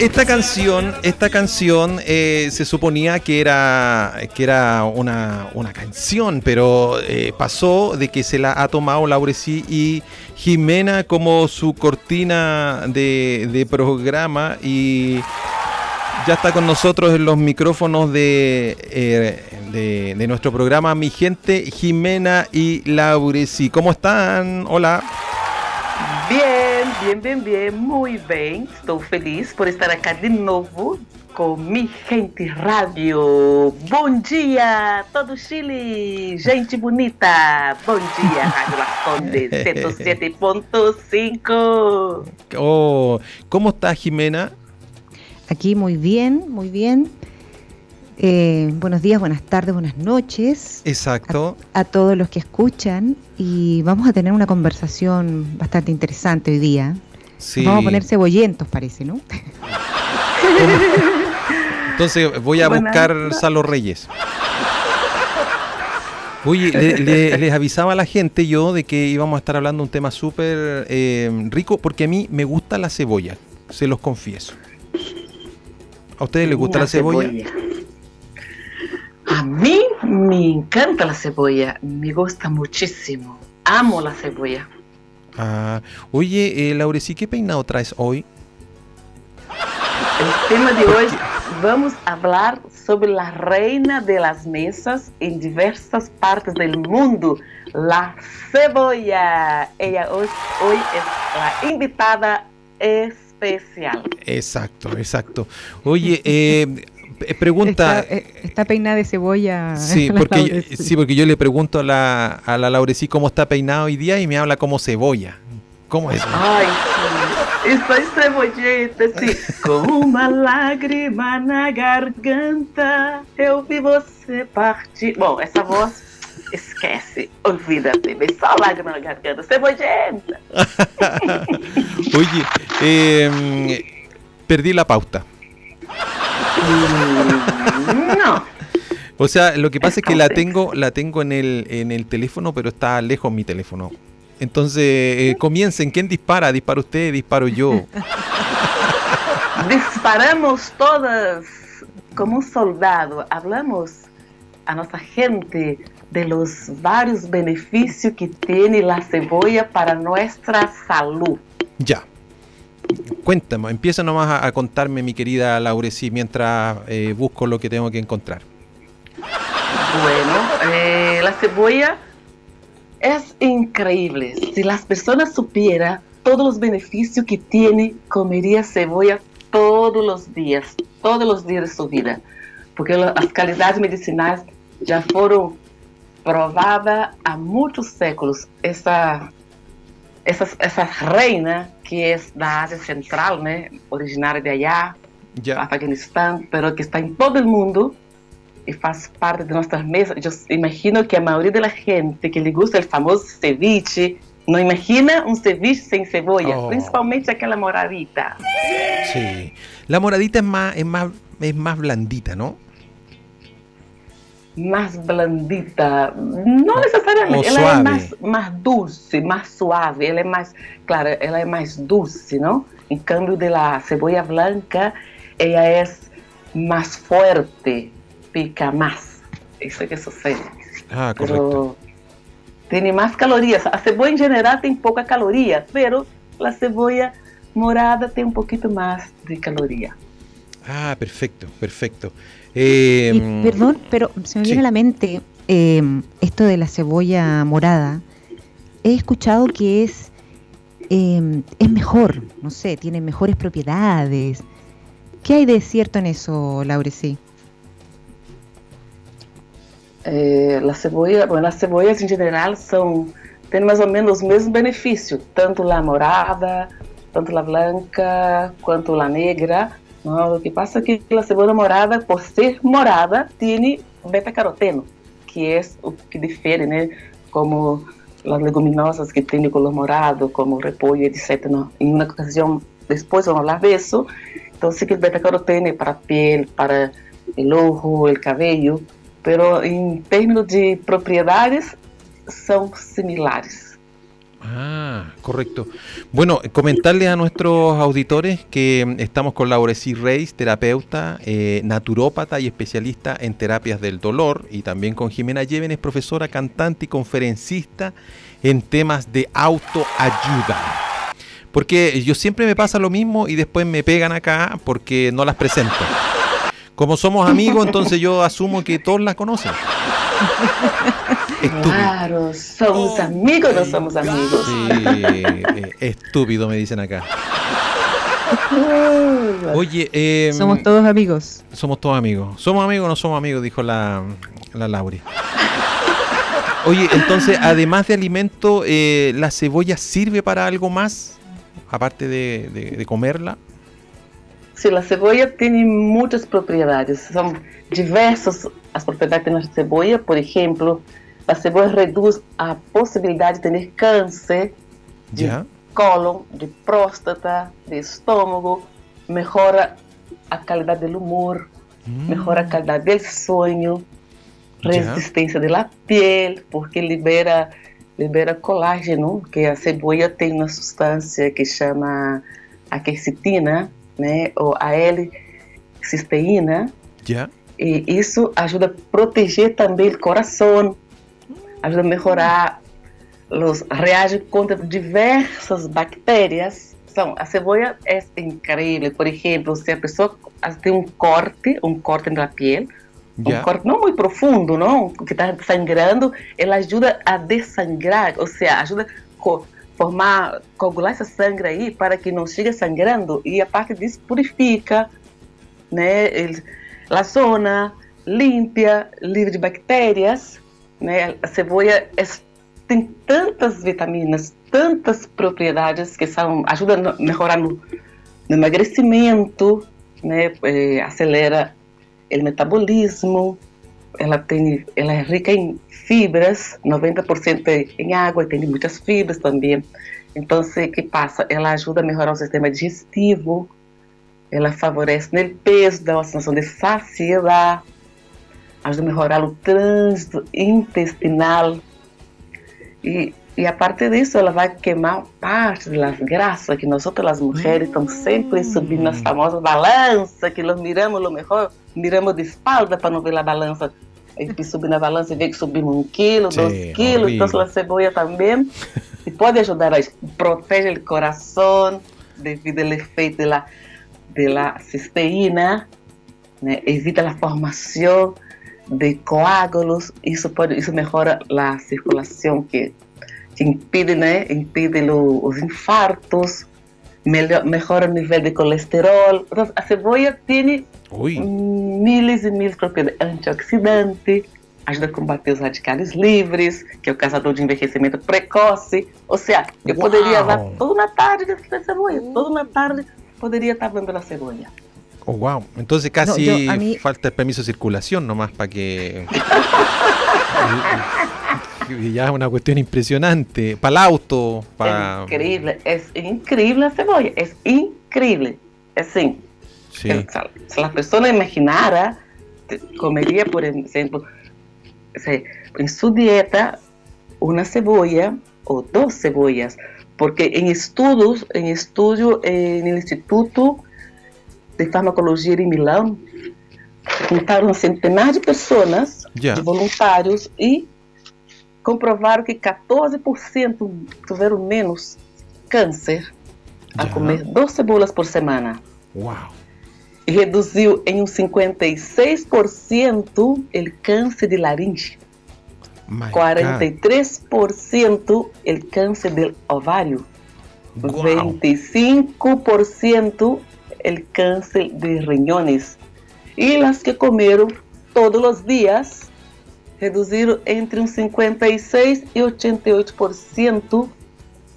Esta canción, esta canción eh, se suponía que era, que era una, una canción, pero eh, pasó de que se la ha tomado Laurecí y Jimena como su cortina de, programa y ya está con nosotros en los micrófonos de, eh, de, de nuestro programa Mi Gente, Jimena y Laureci. ¿Cómo están? Hola. Bien, bien, bien, bien, muy bem. Estou feliz por estar acá de novo com Mi Gente Rádio. Bom dia, todo Chile, gente bonita. Bom dia, Rádio Las Condes 107.5. Oh, ¿Cómo está Jimena? Aquí muy bien, muy bien. Eh, buenos días, buenas tardes, buenas noches. Exacto. A, a, todos los que escuchan y vamos a tener una conversación bastante interesante hoy día. Sí. Vamos a poner cebollentos, parece, ¿no? Entonces voy a buscar Salo Reyes. Oye, le, le, les avisaba a la gente yo de que íbamos a estar hablando de un tema súper eh, rico porque a mí me gusta la cebolla, se los confieso. ¿A ustedes les gusta Una la cebolla? cebolla. A mí me encanta la cebolla, me gusta muchísimo. Amo la cebolla. Ah, oye, eh, Laureci, ¿qué peinado traes hoy? El tema de hoy vamos a hablar sobre la reina de las mesas en diversas partes del mundo, la cebolla. Ella hoy, hoy es la invitada especial. Exacto, exacto. Oye, eh, pregunta. Está, eh, está, peinada de cebolla. Sí porque, yo, sí, porque yo le pregunto a la, a la Laurecí cómo está peinado hoy día y me habla como cebolla. ¿Cómo es? Ay, sí. Estoy cebolleta, sí. Com uma lágrima na garganta, eu vi você partir. Bom, essa voz esquece, olvídate, me só lágrima na garganta, cebollenta. Oye, eh, perdí la pauta. No. O sea, lo que pasa es que la tengo, la tengo en el, en el teléfono, pero está lejos mi teléfono. Entonces, eh, comiencen. ¿Quién dispara? ¿Dispara usted? ¿Disparo yo? Disparamos todas como un soldado. Hablamos a nuestra gente de los varios beneficios que tiene la cebolla para nuestra salud. Ya. Cuéntame, empieza nomás a, contarme, mi querida Laureci, mientras eh, busco lo que tengo que encontrar. Bueno, eh, la cebolla es increíble. Si las personas supieran todos los beneficios que tiene, comería cebolla todos los días, todos los días de su vida. Porque las calidades medicinales ya fueron probadas há muitos séculos. Essa, essa, essa reina, que é da Ásia Central, né, originária de allá, yeah. Afeganistão, pero que está em todo o mundo e faz parte de nossas mesas. Eu imagino que a maioria da gente que lhe gusta o famoso ceviche não imagina um ceviche sem cebolla, Oh. principalmente aquela moradita. Sí. La moradita es más, es más, es más blandita, ¿no? Mais blandita, não necessariamente, ela suave. é mais, mais dulce, mais suave, ela é mais, claro, ela é mais dulce, não? Em cambio de la cebolla blanca, ela é mais forte, pica mais. Isso é que sucede. Ah, correcto. Pero tem mais calorias. A cebolla em geral tem pouca caloria, pero a cebolla morada tem um pouquinho mais de caloria. Ah, perfecto, perfecto. Eh, Y, perdón, pero se me sí. viene a la mente eh, esto de la cebolla morada. He escuchado que es, eh, es mejor, no sé, tiene mejores propiedades. ¿Qué hay de cierto en eso, Laureci? É, a cebola, bueno, as cebollas em geral são têm mais ou menos os mesmos benefícios, tanto a morada, tanto a branca quanto a negra. Não, o que passa é que a cebola morada, por ser morada, tem beta-caroteno, que é o que difere, né? Como as leguminosas que têm de color morado, como o repolho, etc. Não, em uma ocasião, depois vamos falar disso. Então, sí que el beta-caroteno é para a piel, para o ojo, o cabelo, pero em termos de propriedades são similares. Ah, correcto. Bueno, comentarle a nuestros auditores que estamos con Laura C. Reis, terapeuta, eh, naturópata y especialista en terapias del dolor, y también con Jimena Llévenes, profesora, cantante y conferencista en temas de autoayuda. Porque yo siempre me pasa lo mismo y después me pegan acá porque no las presento. Como somos amigos, entonces yo asumo que todos las conocen. Claro, somos amigos, no somos amigos. Sí, eh, estúpido me dicen acá. Oye, eh, somos todos amigos. Somos todos amigos. Somos amigos o no somos amigos, dijo la, la Lauri. Oye, entonces, además de alimento, eh, ¿la cebolla sirve para algo más? Aparte de, de, de comerla. Sí, la cebolla tiene muchas propiedades. Son diversas as propriedades da cebolla. Por exemplo, a cebolla reduz a possibilidade de ter câncer de yeah. cólon, de próstata, de estômago, melhora a qualidade do humor, mm. melhora a qualidade do sonho, resistência yeah. da pele, porque libera libera colágeno, que a cebola tem uma substância que chama a quercetina, né, ou a L-cisteína. Yeah. E isso ajuda a proteger também o coração, ajuda a melhorar, os, reage contra diversas bactérias. Então, a cebola é incrível. Por exemplo, se a pessoa tem um corte, um corte na pele, yeah. um corte não muito profundo, não, que está sangrando, ela ajuda a dessangrar, ou seja, ajuda a formar, coagular essa sangue aí para que não chegue sangrando e a parte disso purifica, né? Ele, a zona limpa, livre de bactérias, né? A cebola é, tem tantas vitaminas, tantas propriedades que são ajudam a melhorar no, no emagrecimento, né? É, acelera o metabolismo, ela tem, ela é rica em fibras, 90% em água, tem muitas fibras também. Então, o que passa? Ela ajuda a melhorar o sistema digestivo, ela favorece no peso, dá uma sensação de saciedade, ajuda a melhorar o trânsito intestinal. E, e a partir disso, ela vai queimar parte das graças que nós outras as mulheres estamos sempre subindo nas famosas balanças, que nós miramos o melhor, miramos de espalda para não ver a balança. E subir na balança e ver que subimos um quilo, Sim, dois quilos, horrível. então a cebola também. E pode ajudar a proteger o coração devido ao efeito da da cisteína, né? evita a formação de coágulos, isso pode, isso melhora a circulação que, que impede, né, impede os infartos, melhor, melhora o nível de colesterol. Então, a cebola tem Ui. miles e miles de propriedades antioxidante, ajuda a combater os radicais livres, que é o causador de envelhecimento precoce. Ou seja, eu Uau. poderia usar toda uma tarde de cebola, toda uma tarde poderia estar vendo a cebola. Oh, wow. Entonces casi no, yo, mí... falta el permiso de circulación nomás para que... ya es una cuestión impresionante. Para el auto, para... Es increíble, es increíble la cebolla, es increíble. Es. Sí. Si la persona imaginara, comería, por ejemplo, en su dieta una cebolla o dos cebollas, porque en estudios, en estudio en el Instituto de Farmacologia em Milão, juntaram centenares de pessoas, yeah. de voluntários, e comprovaram que 14% tiveram menos câncer a yeah. comer duas cebolas por semana. Uau! E reduziu em um 56% o câncer de laringe. My 43% o câncer do ovário. Wow. 25% el cáncer de riñones. Y las que comieron todos los días redujeron entre un 56 y 88%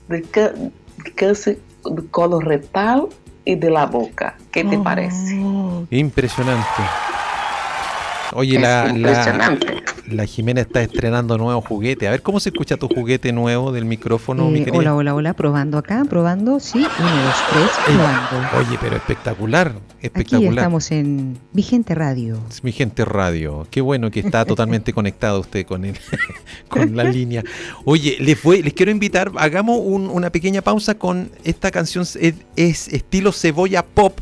de, de cáncer do colo retal y de la boca. ¿Qué te oh. parece? Impresionante. Oye, la, impresionante. La la Jimena está estrenando nuevo juguete. A ver cómo se escucha tu juguete nuevo del micrófono, mi Eh, querida. hola, hola, hola, probando acá, probando, sí, uno, dos, tres, Eh, probando. Oye, pero espectacular, Aquí espectacular. estamos en Vigente Radio. Es mi gente radio. Qué bueno que está totalmente conectado usted con el, con la línea. Oye, les voy, les quiero invitar, hagamos un- una pequeña pausa con esta canción. Es, es estilo cebolla pop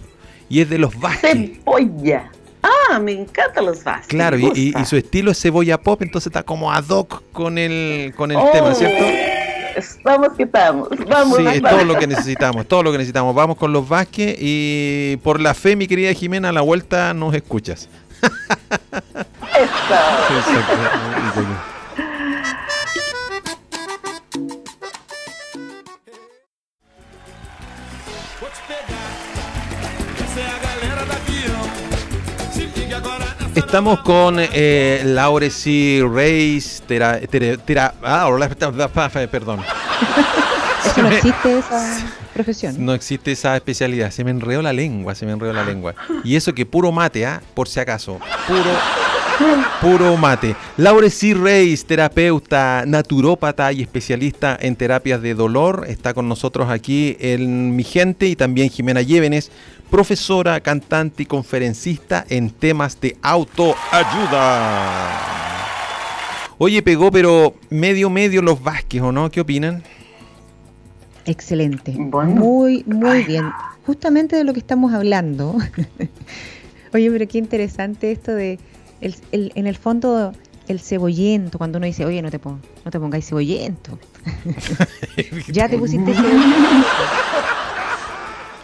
y es de los Vázquez. Cebolla. Ah, me encantan los Vázquez. Claro, y, y- su estilo es cebolla pop, entonces está como ad hoc con el, con el Oh, tema, ¿cierto? Estamos que estamos. Vamos, Sí, es vamos. todo lo que necesitamos, es todo lo que necesitamos. Vamos con los Vázquez y por la fe, mi querida Jimena, a la vuelta nos escuchas. Eso. Exacto. Estamos con eh, Laureci Reis, tera, tera- tera- ah, perdón. Eso no existe esa profesión. No existe esa especialidad. Se me enredó la lengua, se me enredó la lengua. Y eso que puro mate, ¿ah? Por si acaso. Puro, puro mate. Laureci Reis, terapeuta, naturópata y especialista en terapias de dolor, está con nosotros aquí en Mi Gente y también Jimena Llévenes, profesora, cantante y conferencista en temas de autoayuda. Oye, pegó, pero medio medio los Vázquez, ¿o no? ¿Qué opinan? Excelente. Bueno. Muy, muy bien. Justamente de lo que estamos hablando. Oye, pero qué interesante esto de, el, el- en el fondo, el cebollento, cuando uno dice, oye, no te, pon- no te pongáis cebollento. ya te pusiste cebollento.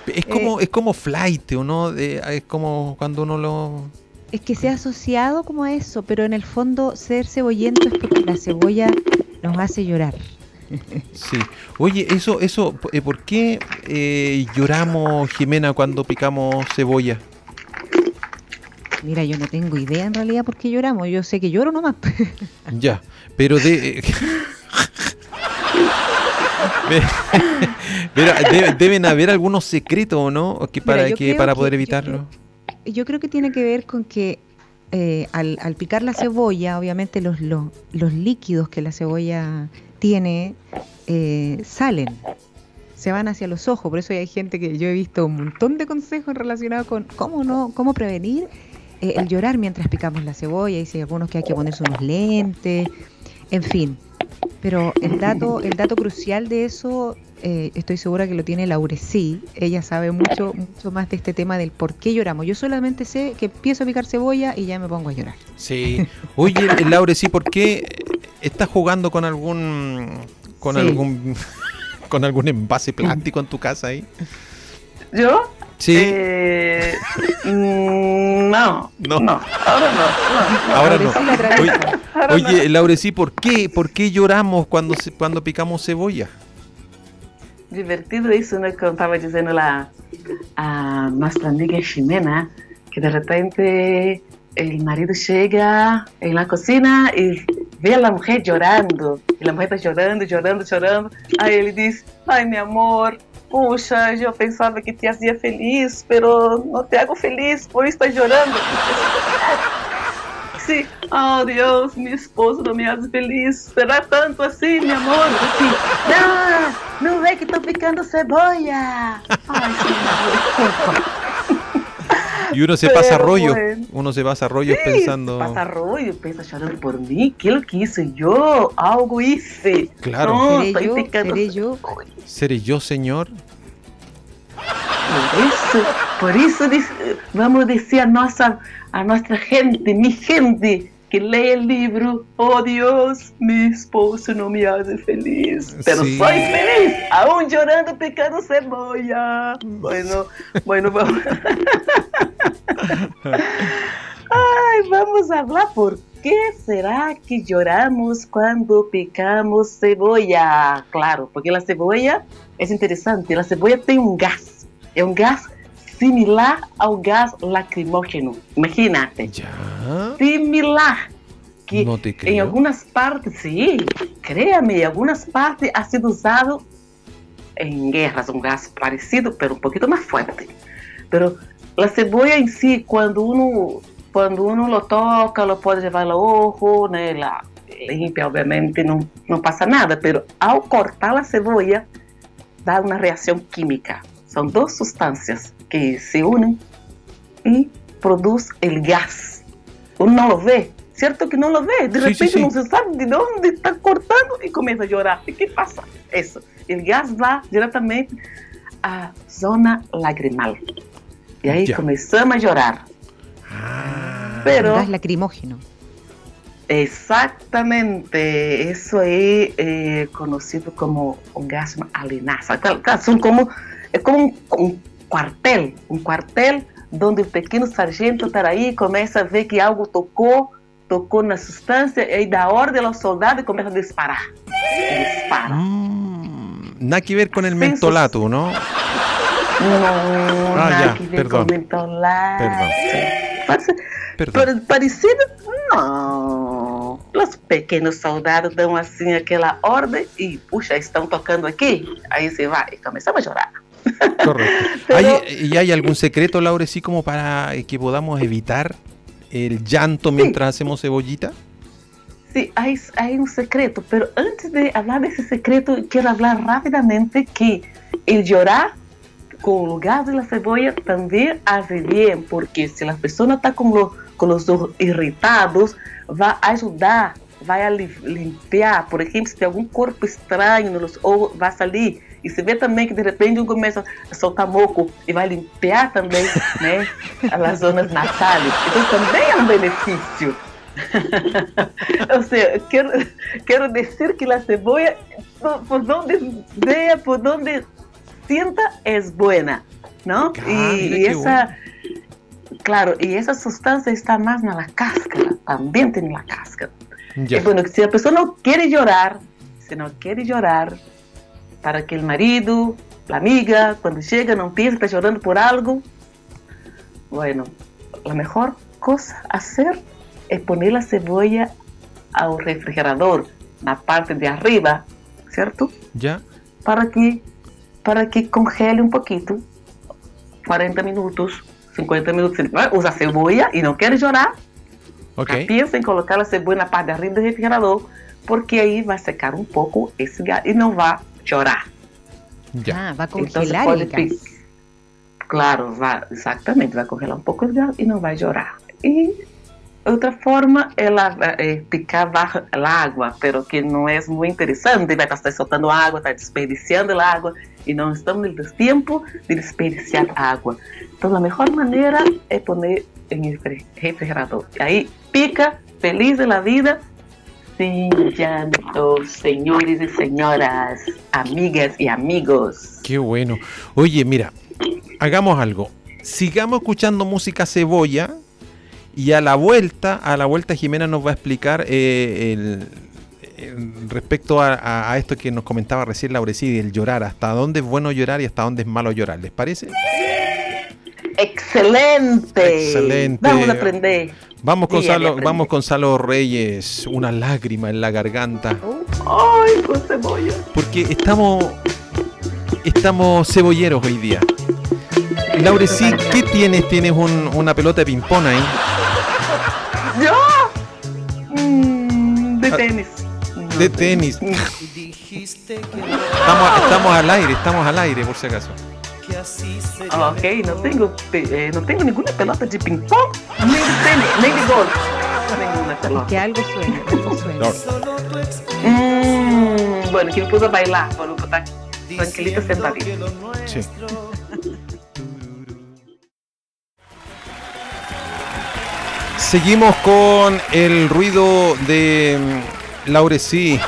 Es como, es como flight, ¿o no? De- es como cuando uno lo... Es que se ha asociado como a eso, pero en el fondo ser cebollento es porque la cebolla nos hace llorar. Sí. Oye, eso, eso, eh, ¿por qué eh, lloramos, Jimena, cuando picamos cebolla? Mira, yo no tengo idea en realidad por qué lloramos. Yo sé que lloro nomás. Ya, pero de... Pero deben haber algunos secretos, ¿o no? Que para, que, para que- poder yo evitarlo. Yo creo que tiene que ver con que eh, al, al picar la cebolla, obviamente los, los, los líquidos que la cebolla tiene eh, salen, se van hacia los ojos. Por eso hay gente que yo he visto un montón de consejos relacionados con cómo no, cómo prevenir eh, el llorar mientras picamos la cebolla. Dice algunos que hay que ponerse unos lentes, en fin. Pero el dato, el dato crucial de eso, eh, estoy segura que lo tiene Laurecí. Ella sabe mucho, mucho más de este tema del por qué lloramos. Yo solamente sé que empiezo a picar cebolla y ya me pongo a llorar. Sí. Oye, eh, Laure, sí, ¿por qué estás jugando con algún... con Sí. algún... con algún envase plástico en tu casa ahí? ¿Yo? Sí. Eh, mm, no, No. no, ahora no. no. Ahora no. Laurecí Oye, Ahora Oye, Laure, sí, ¿por qué? ¿Por qué lloramos cuando, se- cuando picamos cebolla? Divertido isso, né? Que eu estava dizendo lá, a nossa amiga Ximena, que de repente o marido chega na cozinha e vê a mulher chorando. E a mulher está chorando, chorando, chorando. Aí ele diz: Ai, meu amor, puxa, eu pensava que te fazia feliz, pero não te hago feliz, por isso estou chorando. Sim, oh Deus, meu esposo não me hace feliz. Será tanto assim, meu amor? Assim, não, não vê que estou picando cebolla. Ai, desculpa. Y uno se Pero pasa rollo, bueno. uno se pasa rollos Sí, pensando... Pasa rollo, pensa chorando por mí. ¿Qué es lo que hice yo? Algo hice. Claro. No, ¿Seré yo? ¿Seré yo, señor? Por isso, por isso vamos dizer a nossa, a nossa gente, mi gente, que leia o livro Oh Deus, meu esposo não me hace feliz, pero Sí. soy feliz, aún llorando picando cebolla. Bueno, bueno, vamos. Ai, vamos falar por que será que choramos quando picamos cebolla? Claro, porque a cebolla é interessante, a cebolla tem um gás, é um gás similar ao gás lacrimógeno. Imagínate, Ya. similar. Que No te creo. algumas partes, sim, créame, em algumas partes ha sido usado em guerras, um gás parecido, pero um pouquinho mais forte. Pero a cebolla em si, quando uno quando uno lo toca, lo pode levar ao ojo, né? La limpia, obviamente, não, não passa nada, pero ao cortar a cebolla, dá uma reação química. São duas substâncias que se unem e produz o gás. Uno não lo vê, certo que não lo vê. De repente não se sabe de onde está cortando e começa a chorar. E que passa? Isso. O gás vai diretamente à zona lagrimal. E aí Já. começamos a chorar. Ah, Pero Gas lacrimógeno. Exactamente, eso es eh, conocido como orgasmo alienaza. Claro, claro, son como, es como un, un cuartel, un cuartel donde el pequeño sargento está ahí y comienza a ver que algo tocó, tocó na sustancia y ahí da orden a los soldados y comienza a disparar. Y dispara. mm, nada que ver con el Sí, mentolato, ¿no? No, Ah, nada ya, que ver perdón. con mentolato. Perdón. Parece- Perdón. Pare- Parecido? Não. Os pequenos soldados dão assim aquela ordem e, puxa, estão tocando aqui. Aí você vai e começamos a chorar. Correcto. Pero- ¿Hay, ¿Y hay algún secreto, Laure, sí, como para que podamos evitar el llanto mientras hacemos cebollita? Sim, aí, aí um secreto. Pero antes de falar desse secreto, quero falar rapidamente que el chorar com o lugar da cebolla também hace bem, porque se a pessoa está com, lo- com os olhos irritados, vai ajudar, vai a li- limpar. Por exemplo, se tem algum corpo estranho nos olhos, vai sair. E se vê também que de repente um começa a soltar moco e vai limpar também né, as zonas nasais. Então também é um benefício. Ou seja, quero, quero dizer que a cebolla, por, por donde vea, por donde sienta, es buena, ¿no? Ah, y, mira y qué esa, claro, y esa sustancia está más en la cáscara, también tiene la cáscara. Ya. Es bueno si la persona quiere llorar, si no quiere llorar, para que el marido, la amiga, cuando llega, no piense que está llorando por algo, bueno, la mejor cosa a hacer es poner la cebolla al refrigerador, la parte de arriba, ¿cierto? ¿Ya? Para que, para que congele un poquito, 40 minutos, 50 minutos. Usar cebolla y no quiere llorar, Ok. já pensa em colocar a cebolla na parte de arriba do refrigerador, porque aí vai secar um pouco esse gás e não vai chorar. Ya. Ah, va a Então congelar pode el gas. pi- Claro, vai, exatamente, vai congelar um pouco o gás e não vai chorar. E outra forma é, la- é picar a água, pero que não é muito interessante, vai estar soltando água, está desperdiciando a água e não estamos no tempo de desperdiciar água. Então a melhor maneira é poner em refri- refrigerador. Aí pica, feliz da vida, sem llanto, senhores e senhoras, amigas e amigos. Qué bueno. Oye, mira, hagamos algo. Sigamos escuchando música cebolla y a la vuelta, a la vuelta Jimena nos va a explicar eh, el, el- respecto a, a- a esto que nos comentaba recién Laurecidi, el llorar, hasta dónde es bueno llorar y hasta dónde es malo llorar. ¿Les parece? Excelente. Excelente. Vamos a aprender. Vamos aprendí. vamos Reyes, una lágrima en la garganta. Ay, con cebolla. Porque estamos estamos cebolleros hoy día. Laure, sí, ¿qué tienes? Tienes un- una pelota de ping-pong ahí. ¿Yo? Mm, de Ah, tenis. De tenis. Mm. Estamos, estamos al aire, estamos al aire, por si acaso. Ah, Ok, não tenho, eh, não tenho nenhuma pelota de ping-pong, nem de tênis, nem de golfe. Nenhuma pelota. Que algo suena, algo suena. Hum, bueno, que me pus a bailar, para eu estar tranquilita sentadinha. Sí. Seguimos con el ruido de mm, Laure, sí.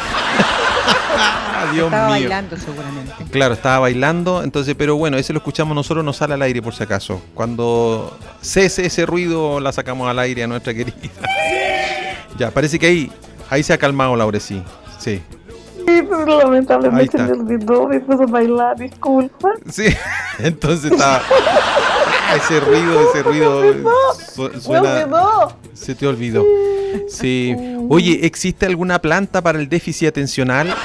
Dios Estaba mío. bailando seguramente. Claro, estaba bailando, entonces, pero bueno, ese lo escuchamos nosotros, no sale al aire por si acaso. Cuando cese ese ruido, la sacamos al aire a nuestra querida. ya, parece que ahí, ahí se ha calmado Laure, sí. Sí. Lamentavelmente Aí tá. me olvidou, me pus a bailar, desculpa. Sí, entonces estaba. Ah, ese ruido, ese ruido. su- Me suena. Se te olvidó. Sí. Oye, ¿existe alguna planta para el déficit atencional?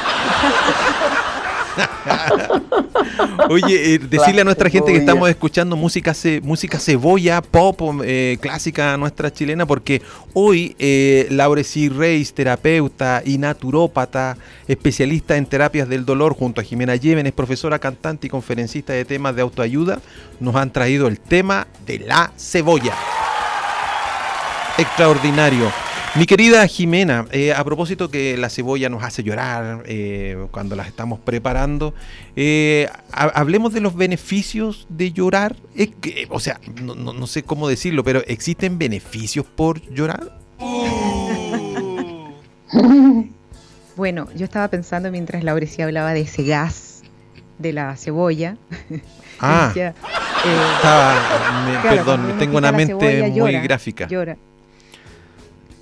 Oye, eh, decirle a nuestra gente que estamos escuchando música, ce- música cebolla, pop, eh, clásica nuestra chilena, porque hoy eh, Laureci Reis, terapeuta y naturópata, especialista en terapias del dolor, junto a Jimena Yeven, es profesora, cantante y conferencista de temas de autoayuda, nos han traído el tema de la cebolla. Extraordinario. Mi querida Jimena, eh, a propósito que la cebolla nos hace llorar eh, cuando las estamos preparando, eh, ha- hablemos de los beneficios de llorar. Es que, o sea, no, no- no sé cómo decirlo, pero ¿existen beneficios por llorar? Bueno, yo estaba pensando mientras Laurecia hablaba de ese gas de la cebolla. Ah, Decía, eh, estaba, me- Claro, perdón, tengo una mente muy llora, gráfica. Llora.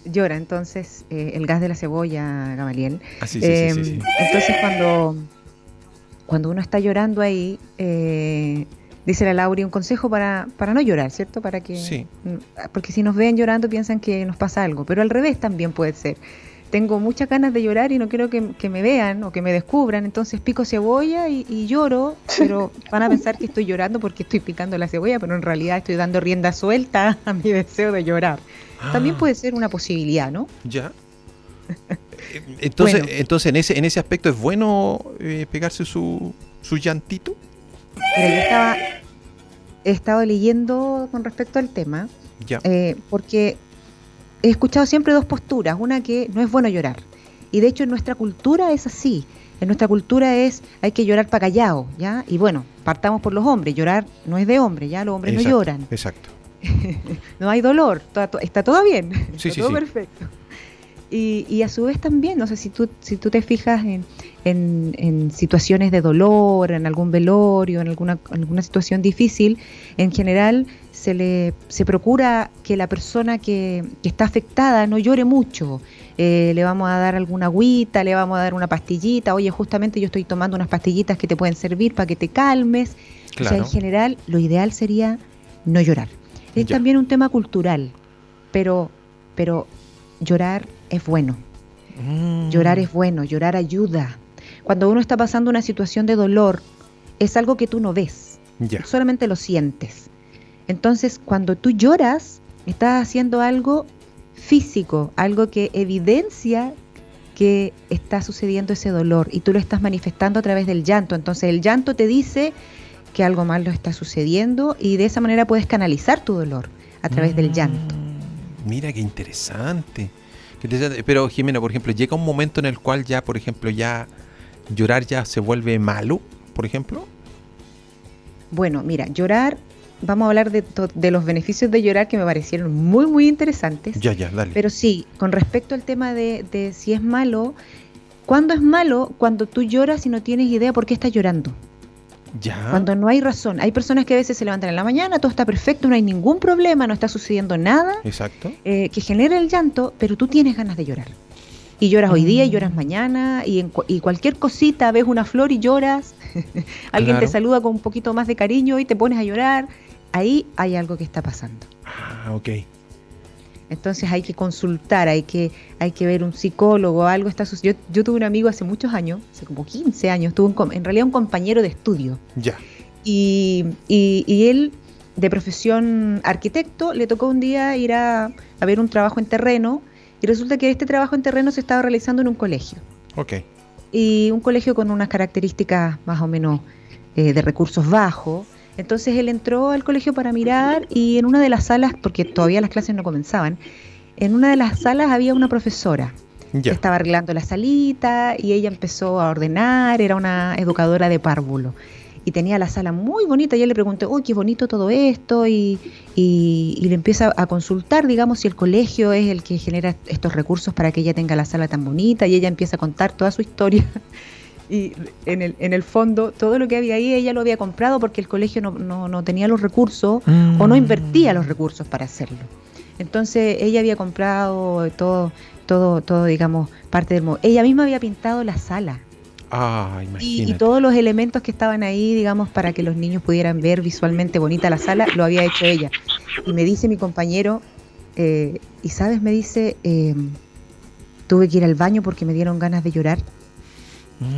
Llora, entonces, eh, el gas de la cebolla, Gamaliel. Ah, sí, sí, sí, sí, sí. Em, Entonces, cuando, cuando uno está llorando ahí, eh, dice la Lauri un consejo para, para no llorar, ¿cierto? Para que, Sí. mm, Porque si nos ven llorando piensan que nos pasa algo, pero al revés también puede ser. Tengo muchas ganas de llorar y no quiero que, que me vean o que me descubran, entonces pico cebolla y, y lloro, pero van a pensar que estoy llorando porque estoy picando la cebolla, pero en realidad estoy dando rienda suelta a mi deseo de llorar. También Ah, puede ser una posibilidad, ¿no? Ya. Eh, Entonces, Bueno. entonces en ese en ese aspecto es bueno eh, pegarse su, su llantito. Mira, yo estaba, he estado leyendo con respecto al tema, Ya. eh, porque he escuchado siempre dos posturas. Una que no es bueno llorar. Y de hecho en nuestra cultura es así. En nuestra cultura es hay que llorar para callado, ¿ya? Y bueno, partamos por los hombres. Llorar no es de hombre, ¿ya? Los hombres Exacto, no lloran. Exacto. No hay dolor, está, to- está todo bien, Sí, está sí, todo sí. perfecto. Y, y a su vez también, no sé si tú, si tú te fijas en, en- en situaciones de dolor, en algún velorio, en alguna, alguna situación difícil, en general se le se procura que la persona que, que está afectada no llore mucho. Eh, le vamos a dar alguna agüita, le vamos a dar una pastillita. Oye, justamente yo estoy tomando unas pastillitas que te pueden servir para que te calmes. O sea, Claro. en general, lo ideal sería no llorar. Es Ya. también un tema cultural, pero, pero llorar es bueno. Mm. Llorar es bueno, llorar ayuda. Cuando uno está pasando una situación de dolor, es algo que tú no ves, Ya. solamente lo sientes. Entonces, cuando tú lloras, estás haciendo algo físico, algo que evidencia que está sucediendo ese dolor y tú lo estás manifestando a través del llanto. Entonces, el llanto te dice que algo malo está sucediendo y de esa manera puedes canalizar tu dolor a través del llanto. Mm, Mira qué interesante. Qué interesante. Pero Jimena, por ejemplo, llega un momento en el cual ya, por ejemplo, ya llorar ya se vuelve malo, por ejemplo. Bueno, mira, llorar, vamos a hablar de los beneficios de llorar que me parecieron muy, muy interesantes. Ya, ya, dale. Pero sí, con respecto al tema de, de si es malo, ¿cuándo es malo? Cuando tú lloras y no tienes idea por qué estás llorando. Ya. Cuando no hay razón. Hay personas que a veces se levantan en la mañana, todo está perfecto, no hay ningún problema, no está sucediendo nada Exacto. eh, que genere el llanto, pero tú tienes ganas de llorar. Y lloras hoy día y lloras mañana, y, en y cualquier cosita, ves una flor y lloras, alguien te saluda con un poquito más de cariño y te pones a llorar, ahí hay algo que está pasando. Ah, ok. Entonces hay que consultar, hay que, hay que ver un psicólogo, algo está sucediendo. Yo, yo tuve un amigo hace muchos años, hace como 15 años, tuve un en realidad un compañero de estudio. Ya. Y, y- y él, de profesión arquitecto, le tocó un día ir a, a ver un trabajo en terreno y resulta que este trabajo en terreno se estaba realizando en un colegio. Ok. Y un colegio con unas características más o menos eh, de recursos bajos. Entonces él entró al colegio para mirar y en una de las salas, porque todavía las clases no comenzaban, en una de las salas había una profesora Ya. estaba arreglando la salita y ella empezó a ordenar, era una educadora de párvulo. Y tenía la sala muy bonita. Yo le pregunté, uy, qué bonito todo esto. Y, y- y le empieza a consultar, digamos, si el colegio es el que genera estos recursos para que ella tenga la sala tan bonita. Y ella empieza a contar toda su historia. Y en el, en el fondo, todo lo que había ahí, ella lo había comprado porque el colegio no, no- no tenía los recursos o no invertía los recursos para hacerlo. Entonces ella había comprado todo, todo, todo, digamos, parte del... Ella misma había pintado la sala Ah, y, y todos los elementos que estaban ahí, digamos, para que los niños pudieran ver visualmente bonita la sala, lo había hecho ella. Y me dice mi compañero, eh, y sabes, me dice, eh, tuve que ir al baño porque me dieron ganas de llorar.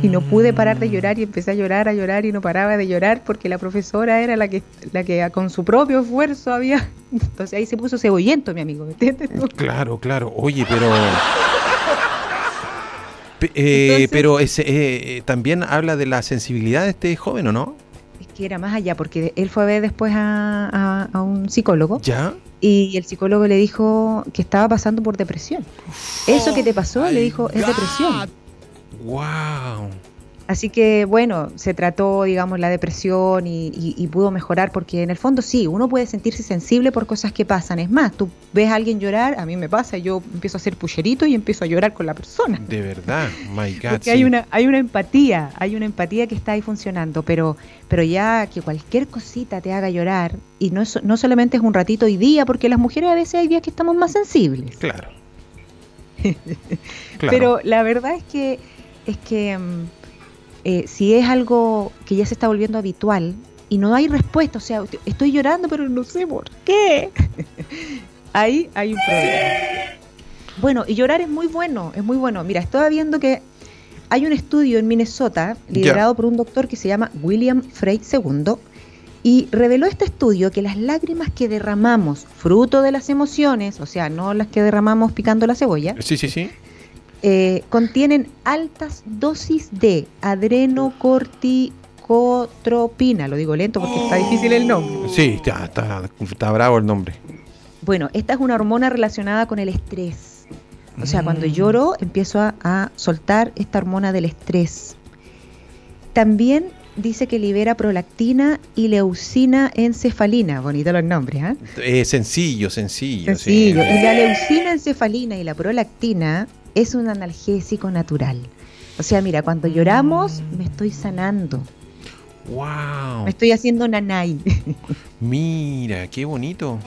Y no pude parar Mm. de llorar y empecé a llorar, a llorar y no paraba de llorar porque la profesora era la que, la que con su propio esfuerzo había... Entonces ahí se puso cebollento, mi amigo, ¿me entiendes? tú? Claro, claro. Oye, pero. Pe- eh, Entonces- pero ese, eh, eh, también habla de la sensibilidad de este joven, ¿o no? Es que era más allá porque él fue a ver después a, a- a un psicólogo ¿Ya? y el psicólogo le dijo que estaba pasando por depresión. Eso que te pasó, le dijo, es depresión. ¡Wow! Así que bueno, se trató, digamos, la depresión y, y- y pudo mejorar porque en el fondo sí, uno puede sentirse sensible por cosas que pasan. Es más, tú ves a alguien llorar, a mí me pasa, yo empiezo a hacer pucherito y empiezo a llorar con la persona. De verdad, my God. Porque sí. hay una, hay una empatía, hay una empatía que está ahí funcionando, pero, pero ya que cualquier cosita te haga llorar, y no, es- no solamente es un ratito hoy día, porque las mujeres a veces hay días que estamos más sensibles. Claro. Claro. Pero la verdad es que es que mm, eh, si es algo que ya se está volviendo habitual y no hay respuesta, o sea, estoy llorando pero no sé por qué, ahí hay un problema. Bueno, y llorar es muy bueno, es muy bueno. Mira, estaba viendo que hay un estudio en Minnesota liderado por un doctor que se llama William Frey II y reveló este estudio que las lágrimas que derramamos fruto de las emociones, o sea, no las que derramamos picando la cebolla, Sí, sí, sí. Eh, contienen altas dosis de adrenocorticotropina. Lo digo lento porque está difícil el nombre. Sí, ya, está, está bravo el nombre. Bueno, esta es una hormona relacionada con el estrés. O sea, cuando Mm. lloro empiezo a, a soltar esta hormona del estrés. También dice que libera prolactina y leucina encefalina. Bonito los nombres, ¿ah? Eh, sencillo, sencillo. Sencillo. sí. Y la leucina encefalina y la prolactina es un analgésico natural. O sea, mira, cuando lloramos me estoy sanando, Wow. me estoy haciendo nanay. Mira, qué bonito.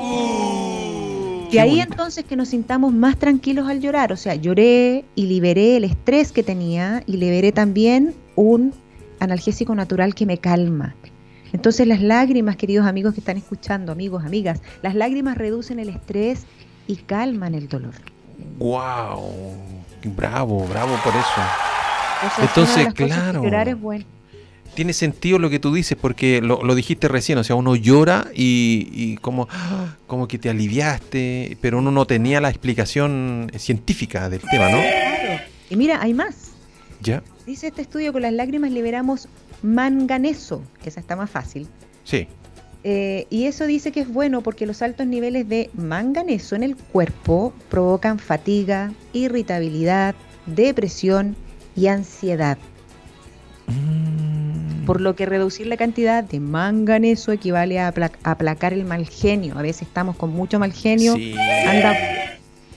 Qué ahí bonito. entonces que nos sintamos más tranquilos al llorar. O sea, lloré y liberé el estrés que tenía y liberé también un analgésico natural que me calma. Entonces las lágrimas, queridos amigos que están escuchando, amigos, amigas, las lágrimas reducen el estrés y calman el dolor. Wow. Bravo, bravo por eso. O sea, Entonces, claro. llorar es bueno. Tiene sentido lo que tú dices porque lo, lo dijiste recién, o sea, uno llora y, y como, ¡ah! como que te aliviaste, pero uno no tenía la explicación científica del tema, ¿no? Claro. Y mira, hay más. Ya, Dice este estudio que con las lágrimas liberamos manganeso, esa está más fácil. sí. Eh, y eso dice que es bueno porque los altos niveles de manganeso en el cuerpo provocan fatiga, irritabilidad, depresión y ansiedad. Mm, Por lo que reducir la cantidad de manganeso equivale a apla- aplacar el mal genio. A veces estamos con mucho mal genio, Sí. anda,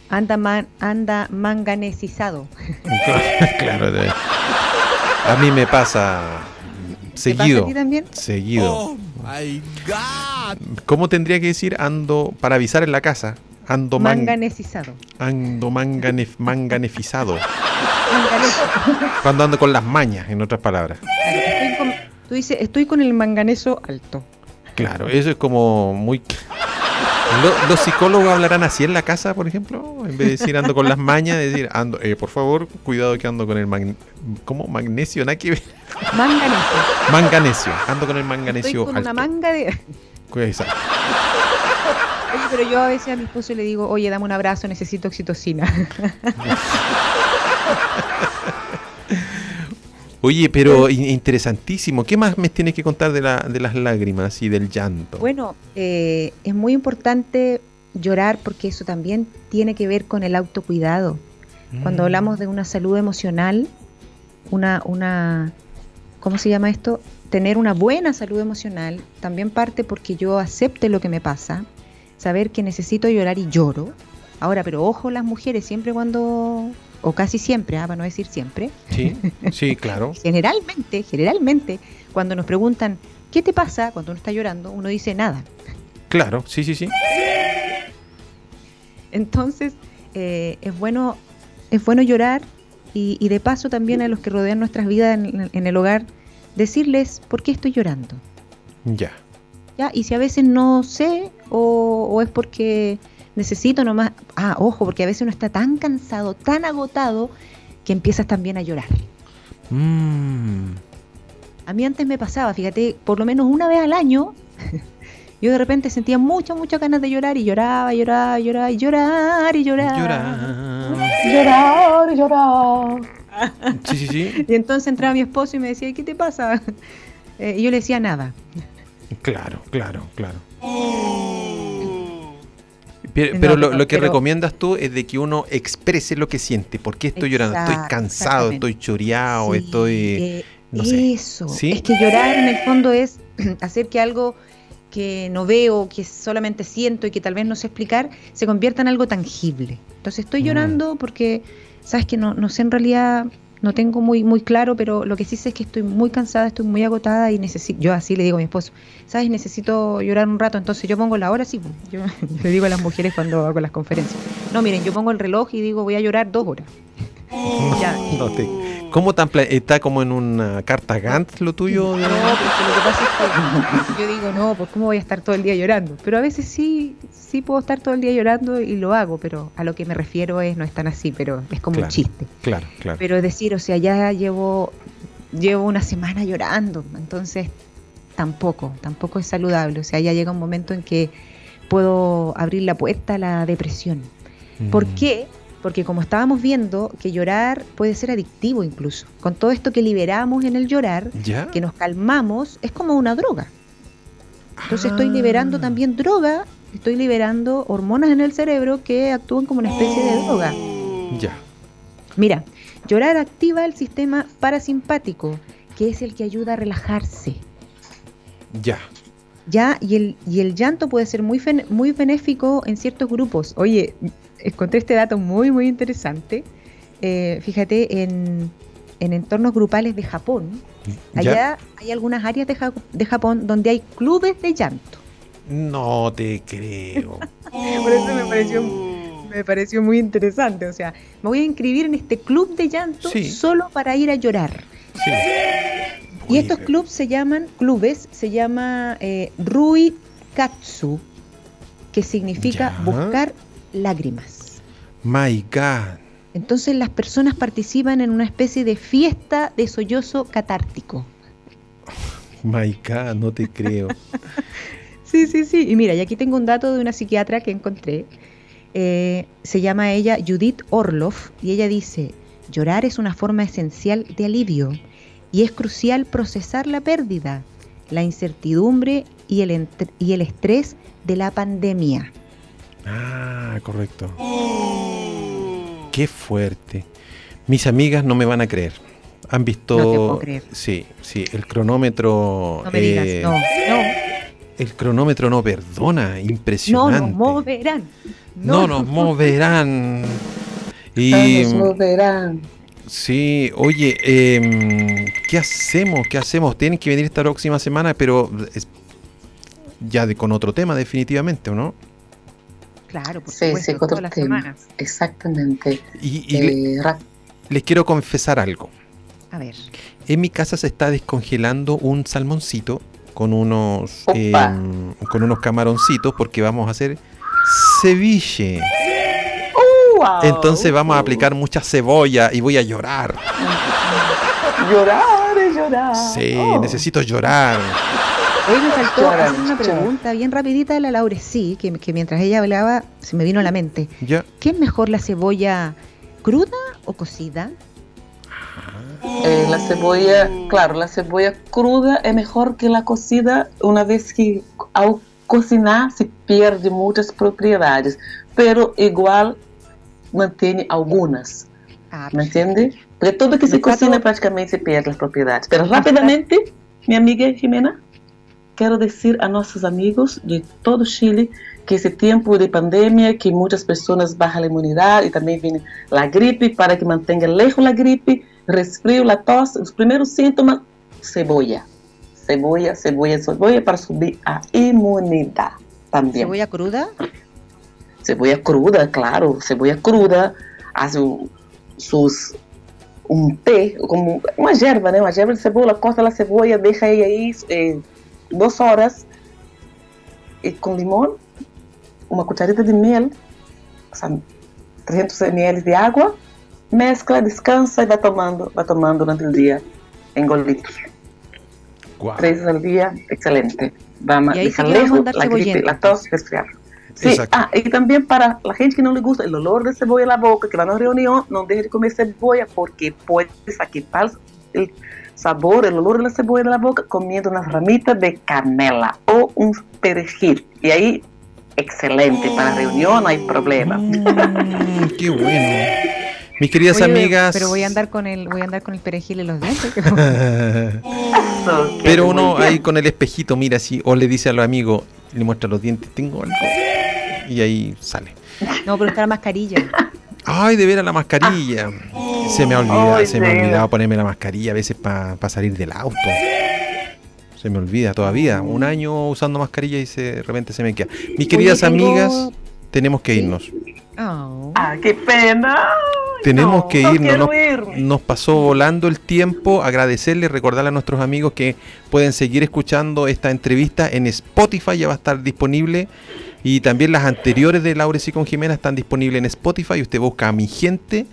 anda, man- anda manganesizado. claro. A mí me pasa ¿Te pasa a seguido. ti también? Seguido. Oh my God. ¿Cómo tendría que decir ando para avisar en la casa? Ando, man- Manganesizado. ando manganef- manganefizado. Cuando ando con las mañas, en otras palabras. Claro, estoy con- tú dices, estoy con el manganeso alto. Claro, eso es como muy... Lo- ¿Los psicólogos hablarán así en la casa, por ejemplo? En vez de decir ando con las mañas, decir ando, eh, por favor, cuidado que ando con el mag- ¿cómo? magnesio, nada que ver. Manganeso. Manganesio, ando con el Estoy manganesio con una manga de... Exacto. Oye, pero yo a veces a mi esposo le digo, oye, dame un abrazo, necesito oxitocina. Oye, pero in- interesantísimo. ¿Qué más me tienes que contar de, la, de las lágrimas y del llanto? bueno, eh, es muy importante llorar porque eso también tiene que ver con el autocuidado. Cuando Mm. hablamos de una salud emocional, una, una, ¿cómo se llama esto? Tener una buena salud emocional también parte porque yo acepte lo que me pasa, saber que necesito llorar y lloro. Ahora, pero ojo las mujeres, siempre cuando, o casi siempre, ah, para no decir siempre, Sí, sí, claro. generalmente, generalmente, cuando nos preguntan, ¿qué te pasa cuando uno está llorando? Uno dice nada. Claro, sí, sí, sí. Entonces, eh, es bueno es bueno llorar y, y de paso también a los que rodean nuestras vidas en, en el hogar, decirles por qué estoy llorando. Ya. ¿ya? Y si a veces no sé o, o es porque necesito nomás, ah, ojo, porque a veces uno está tan cansado, tan agotado, que empiezas también a llorar. Mm. A mí antes me pasaba, fíjate, por lo menos una vez al año, yo de repente sentía muchas, muchas ganas de llorar y lloraba, lloraba, lloraba, y llorar y llorar. Llorar. Llorar, llorar. Sí, sí, sí. Y entonces entraba mi esposo y me decía, ¿qué te pasa? Eh, y yo le decía nada. Claro, claro, claro. Pero, pero lo, lo que pero- recomiendas tú es de que uno exprese lo que siente. ¿Por qué estoy llorando? Estoy cansado, estoy choreado, Sí, estoy... eh, no sé. Eso. ¿Sí? Es que llorar en el fondo es hacer que algo que no veo, que solamente siento y que tal vez no sé explicar, se convierta en algo tangible. Entonces estoy Mm. llorando porque, sabes que no, no sé en realidad, no tengo muy, muy claro, pero lo que sí sé es que estoy muy cansada, estoy muy agotada y necesito, yo así le digo a mi esposo, sabes, necesito llorar un rato, entonces yo pongo la hora, sí, pues, yo, le digo a las mujeres cuando hago las conferencias, no, miren, yo pongo el reloj y digo voy a llorar dos horas. Ya, No te- ¿Cómo tan está como en una carta Gantt lo tuyo? No, porque lo que pasa es que yo digo, no, pues cómo voy a estar todo el día llorando. Pero a veces sí, sí puedo estar todo el día llorando y lo hago, pero a lo que me refiero es, no es tan así, pero es como Claro. un chiste. Claro, claro. Pero es decir, o sea, ya llevo, llevo una semana llorando, entonces tampoco, tampoco es saludable. O sea, ya llega un momento en que puedo abrir la puerta a la depresión. ¿Por Mm. qué? Porque como estábamos viendo, que llorar puede ser adictivo incluso. Con todo esto que liberamos en el llorar, ¿Ya? que nos calmamos, es como una droga. Entonces estoy Ah. liberando también droga, estoy liberando hormonas en el cerebro que actúan como una especie de droga. Ya. Mira, llorar activa el sistema parasimpático, que es el que ayuda a relajarse. Ya. Ya, y el, y el llanto puede ser muy, fen- muy benéfico en ciertos grupos. Oye, encontré este dato muy, muy interesante. Eh, fíjate, en, en entornos grupales de Japón, ¿Ya? allá hay algunas áreas de, Ja- de Japón donde hay clubes de llanto. No te creo. Por eso me pareció, me pareció muy interesante. O sea, me voy a inscribir en este club de llanto Sí. solo para ir a llorar. Sí. Y Oye, estos clubes se llaman, clubes, se llama eh, Rui Katsu, que significa Ya. buscar lágrimas. My God. Entonces las personas participan en una especie de fiesta de sollozo catártico. My God, no te creo. Sí, sí, sí. Y mira, y aquí tengo un dato de una psiquiatra que encontré. Eh, se llama ella Judith Orloff y ella dice, llorar es una forma esencial de alivio y es crucial procesar la pérdida, la incertidumbre y el, entre- y el estrés de la pandemia. Ah, correcto. Qué fuerte. Mis amigas no me van a creer. Han visto. No te puedo creer. Sí, sí, el cronómetro. No me digas, eh, no, no, El cronómetro no perdona. no Impresionante. nos moverán. No nos moverán. Y. Nos moverán. Sí, oye, em, ¿qué hacemos? ¿Qué hacemos? Tienen que venir esta próxima semana, pero es- ya de, con otro tema definitivamente, ¿o no? Claro, por Sí, supuesto, sí, con otro todas las tema. semanas. Exactamente. Y, Eh, les quiero confesar algo. A ver, En mi casa se está descongelando un salmoncito con unos em, con unos camaroncitos porque vamos a hacer ceviche. Uau. Entonces vamos a aplicar mucha cebolla y voy a llorar. Llorar y llorar. Sí, Oh. necesito llorar. Hoy me faltó hacer una pregunta bien rapidita a la Laurecí, que, que mientras ella hablaba se me vino a la mente. Ya. ¿Qué es mejor, la cebolla cruda o cocida? Eh, la cebolla, claro, la cebolla cruda es mejor que la cocida, una vez que al cocinar se pierde muchas propiedades, pero igual mantiene algunas, Ah, ¿me entiende? Porque todo que se No, cocina prácticamente se pierde las propiedades. Pero rápidamente, mi amiga Jimena, quero dizer a nossos amigos de todo Chile que esse tempo de pandemia, que muitas pessoas baixam a imunidade e também vem a gripe, para que mantenha lejos a gripe, resfrio, a tosse, os primeiros sintomas, cebolla. Cebolla, cebolla, cebolla para subir a imunidade também. ¿Cebolla cruda? Cebolla cruda, claro, cebolla cruda, faz o- sus um té, como uma erva, né? Uma erva de cebola, corta a cebola, deixa aí, aí eh, duas horas e com limão, uma cucharada de mel, sabe, 300 ml de água mezcla, descansa y va tomando, va tomando durante el día en golitos. Guau. Tres veces al día, excelente. Va a dejar vamos a lejos la gripe, la tos, resfriar. Sí, ah, y también para la gente que no le gusta el olor de cebolla en la boca, que va a una reunión, no deje de comer cebolla porque puede sacar el sabor, el olor de la cebolla de la boca comiendo unas ramitas de canela o un perejil. Y ahí, excelente, para reunión no hay problema. Mm, qué bueno. Mis queridas Oye, amigas. Pero voy a andar con el, voy a andar con el perejil en los dientes. Pero uno ahí con el espejito mira así, o le dice a los amigos, le muestra los dientes, tengo algo. Y ahí sale. No, pero está la mascarilla. Ay, de ver a la mascarilla. Se me ha olvidado, Ay, se me ha olvidado ponerme la mascarilla a veces para salir del auto. Se me olvida todavía. Un año usando mascarilla y se, de repente se me queda. Mis queridas amigas, tenemos que irnos. Oh. Ah, qué pena. Tenemos no, que no irnos. nos pasó volando el tiempo. Agradecerles, recordarle a nuestros amigos que pueden seguir escuchando esta entrevista en Spotify. Ya va a estar disponible. Y también las anteriores de Laura y con Jimena están disponibles en Spotify. Usted busca a mi gente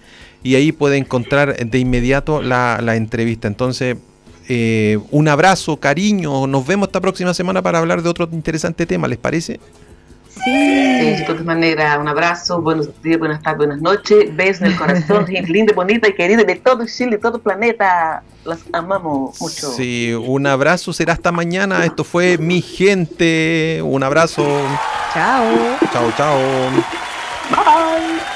y ahí puede encontrar de inmediato la, la entrevista. Entonces, eh, un abrazo, cariño. Nos vemos esta próxima semana para hablar de otro interesante tema. ¿Les parece? Sí, de todas maneras, un abrazo, buenos días, buenas tardes, buenas noches, besos en el corazón, gente linda, bonita y querida de todo Chile, todo el planeta. Las amamos mucho. Sí, un abrazo. Será hasta mañana. Esto fue mi gente. Un abrazo. Chào, chào, chào, bye.